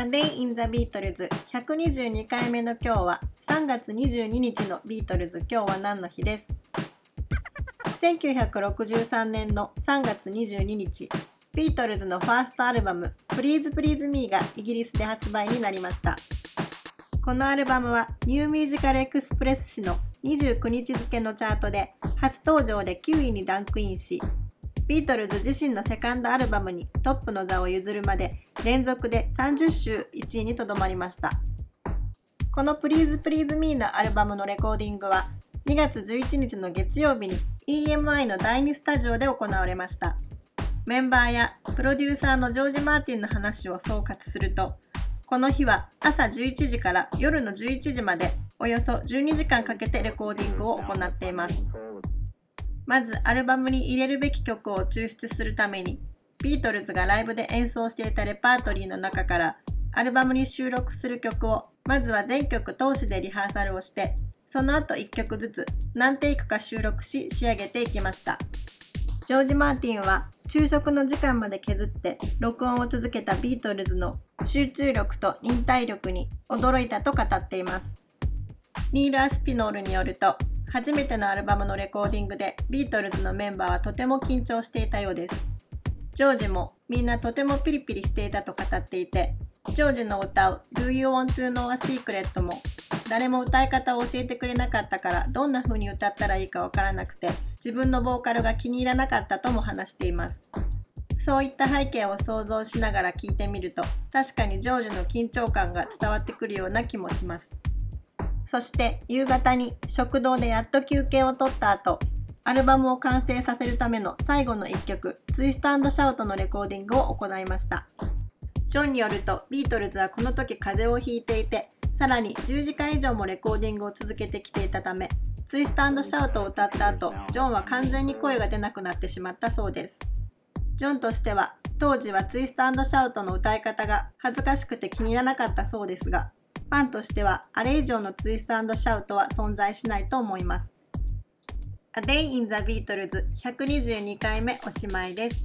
A Day in the Beatles 122回目の今日は3月22日のビートルズ。今日は何の日です？1963年の3月22日。ビートルズのファーストアルバム Please Please Me がイギリスで発売になりました。このアルバムは New Musical Express 誌の29日付のチャートで初登場で9位にランクインしビートルズ自身のセカンドアルバムにトップの座を譲るまで連続で30週1位にとどまりました。この Please Please Me のアルバムのレコーディングは2月11日の月曜日に EMI の第2スタジオで行われました。メンバーやプロデューサーのジョージ・マーティンの話を総括するとこの日は朝11時から夜の11時までおよそ12時間かけてレコーディングを行っています。まずアルバムに入れるべき曲を抽出するためにビートルズがライブで演奏していたレパートリーの中からアルバムに収録する曲をまずは全曲通しでリハーサルをしてその後1曲ずつ何テイクか収録し仕上げていきました。ジョージ・マーティンは昼食の時間まで削って録音を続けたビートルズの集中力と忍耐力に驚いたと語っています。ニール・アスピノールによると初めてのアルバムのレコーディングでビートルズのメンバーはとても緊張していたようです。ジョージもみんなとてもピリピリしていたと語っていて、ジョージの歌う Do You Want to Know a Secret も誰も歌い方を教えてくれなかったからどんな風に歌ったらいいかわからなくて自分のボーカルが気に入らなかったとも話しています。そういった背景を想像しながら聞いてみると確かにジョージの緊張感が伝わってくるような気もします。そして夕方に食堂でやっと休憩を取った後、アルバムを完成させるための最後の一曲、ツイストシャウトのレコーディングを行いました。ジョンによると、ビートルズはこの時風邪をひいていて、さらに10時間以上もレコーディングを続けてきていたため、ツイストシャウトを歌った後、ジョンは完全に声が出なくなってしまったそうです。ジョンとしては、当時はツイストシャウトの歌い方が恥ずかしくて気に入らなかったそうですが、ファンとしてはあれ以上のツイストシャウトは存在しないと思います。A Day in the Beatles 122回目おしまいです。